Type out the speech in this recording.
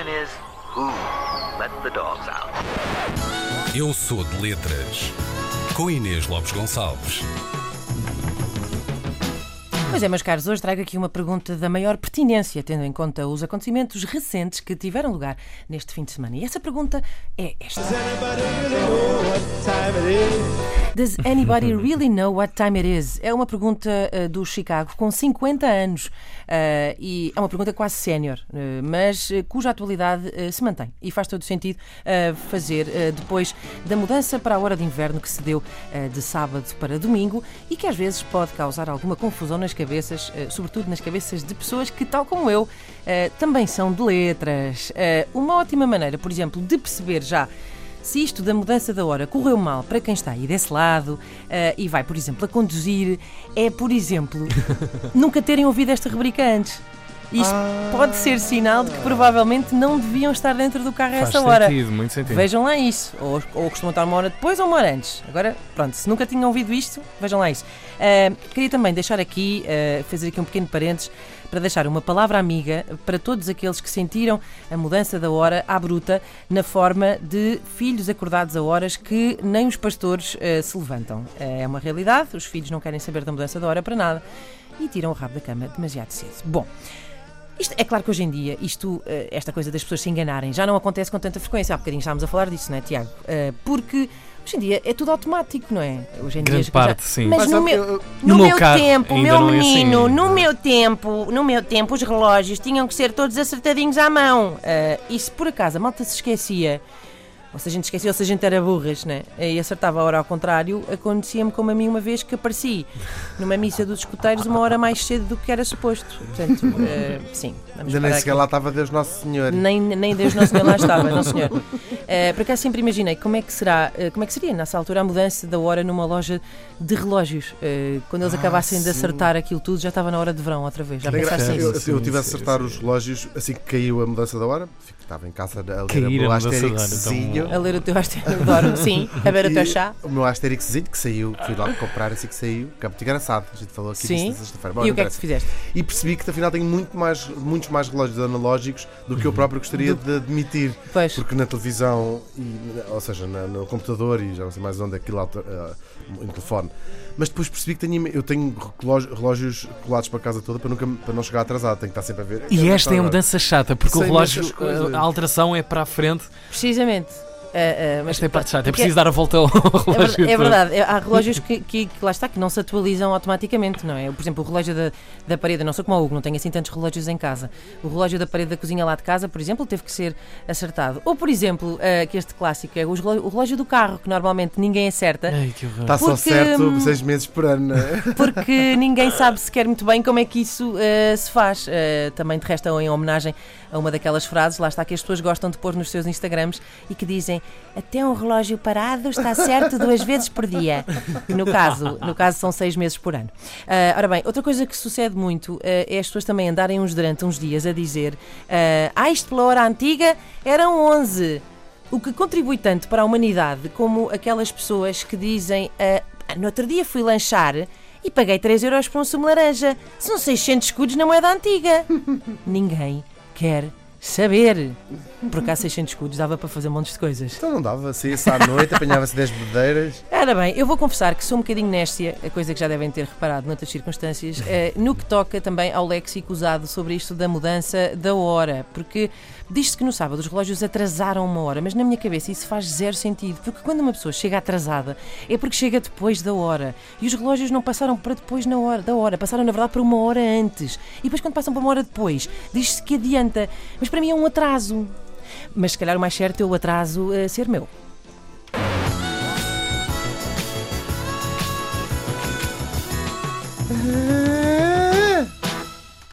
question is, who let the dogs out? Eu sou de letras. Com Inês Lopes Gonçalves. Pois é, meus caros, hoje trago aqui uma pergunta da maior pertinência, tendo em conta os acontecimentos recentes que tiveram lugar neste fim de semana. E essa pergunta é esta: Does anybody really know what time it is? É uma pergunta uh, do Chicago com 50 anos uh, e é uma pergunta quase sénior, uh, mas cuja atualidade se mantém e faz todo sentido fazer depois da mudança para a hora de inverno que se deu de sábado para domingo e que às vezes pode causar alguma confusão nas cabeças, eh, sobretudo nas cabeças de pessoas que, tal como eu, eh, também são de letras. Eh, uma ótima maneira, por exemplo, de perceber já se isto da mudança da hora correu mal para quem está aí desse lado uh, e vai, por exemplo, a conduzir, é, por exemplo, nunca terem ouvido esta rubrica antes. Isto ah. pode ser sinal de que provavelmente não deviam estar dentro do carro a essa hora. Sentido, muito sentido. Vejam lá isso. Ou, ou costumam estar uma hora depois ou uma hora antes. Agora, pronto, se nunca tinham ouvido isto, vejam lá isso. Uh, queria também deixar aqui, uh, fazer aqui um pequeno parênteses, para deixar uma palavra amiga para todos aqueles que sentiram a mudança da hora à bruta na forma de filhos acordados a horas que nem os pastores uh, se levantam. é uma realidade, os filhos não querem saber da mudança da hora para nada e tiram o rabo da cama demasiado cedo. Bom. Isto, é claro que hoje em dia, isto, eh, esta coisa das pessoas se enganarem, já não acontece com tanta frequência. Há bocadinho estávamos a falar disso, não é, Tiago? Eh, porque hoje em dia é tudo automático, não é? Hoje em Grande dia, parte, já... sim. Mas, Mas no, meu, no, no meu, meu tempo, meu menino, é assim. no meu tempo, no meu tempo, os relógios tinham que ser todos acertadinhos à mão. Uh, e se por acaso a malta se esquecia ou se a gente esquecia, ou se a gente era burras, né? E acertava a hora ao contrário, acontecia-me como a mim uma vez que apareci numa missa dos escuteiros uma hora mais cedo do que era suposto. Portanto, uh, sim. Ainda nem sequer lá estava Deus Nosso Senhor. Nem, nem Deus Nosso Senhor lá estava, não senhor. Uh, por acaso sempre imaginei como é que será, uh, como é que seria nessa altura a mudança da hora numa loja de relógios. Uh, quando eles ah, acabassem sim. de acertar aquilo tudo, já estava na hora de verão outra vez. Já pensaste eu, eu, eu tive a acertar os relógios assim que caiu a mudança da hora, estava em casa a ler o Asterixzinho a ler o teu Adoro, sim, a ver o teu chá. O meu Asterixzinho que saiu, fui lá comprar assim que saiu, que é muito engraçado. A gente falou aqui sim. sexta-feira. E o que é que fizeste? E percebi que afinal tenho muito mais, muitos mais relógios analógicos do que eu próprio gostaria do... de admitir. Pois. Porque na televisão, e, ou seja, na, no computador e já não sei mais onde aquilo uh, em telefone. Mas depois percebi que tenho, eu tenho relógios colados para a casa toda para, nunca, para não chegar atrasado. Tenho que estar sempre a ver. E esta é a mudança chata, porque o relógio, a alteração é para a frente. Precisamente. Uh, uh, mas Esta é parte chata, é preciso dar a volta ao é relógio. É, verdade, há relógios que, que, que, lá está, que não se atualizam automaticamente, não é? Por exemplo, o relógio da, da parede, não sou como o Hugo, não tenho assim tantos relógios em casa. O relógio da parede da cozinha lá de casa, por exemplo, teve que ser acertado. Ou, por exemplo, uh, que este clássico é o relógio do carro, que normalmente ninguém acerta. Ai, Está só certo hum, seis meses por ano, não é? Porque ninguém sabe sequer muito bem como é que isso se faz. também, de resto, em homenagem a uma daquelas frases, lá está, que as pessoas gostam de pôr nos seus Instagrams e que dizem até um relógio parado está certo duas vezes por dia. No caso, no caso são seis meses por ano. Uh, ora bem, outra coisa que sucede muito uh, é as pessoas também andarem uns durante uns dias a dizer uh, ah, isto pela hora antiga eram 11. O que contribui tanto para a humanidade como aquelas pessoas que dizem uh, no outro dia fui lanchar e paguei 3 euros por um sumo laranja. São 600 escudos na moeda antiga. Ninguém mujer saber. Por cá 600 escudos dava para fazer montes de coisas. Então não dava, saía-se à noite, apanhava-se 10 bedeiras. Ora bem, eu vou confessar que sou um bocadinho néstia, a coisa que já devem ter reparado noutras circunstâncias, eh, no que toca também ao léxico usado sobre isto da mudança da hora, porque diz-se que no sábado os relógios atrasaram uma hora, mas na minha cabeça isso faz zero sentido, porque quando uma pessoa chega atrasada é porque chega depois da hora, e os relógios não passaram para depois na hora, da hora, passaram na verdade para uma hora antes, e depois quando passam para uma hora depois, diz-se que adianta, mas para mim é um atraso. Mas se calhar o mais certo é o atraso a ser meu.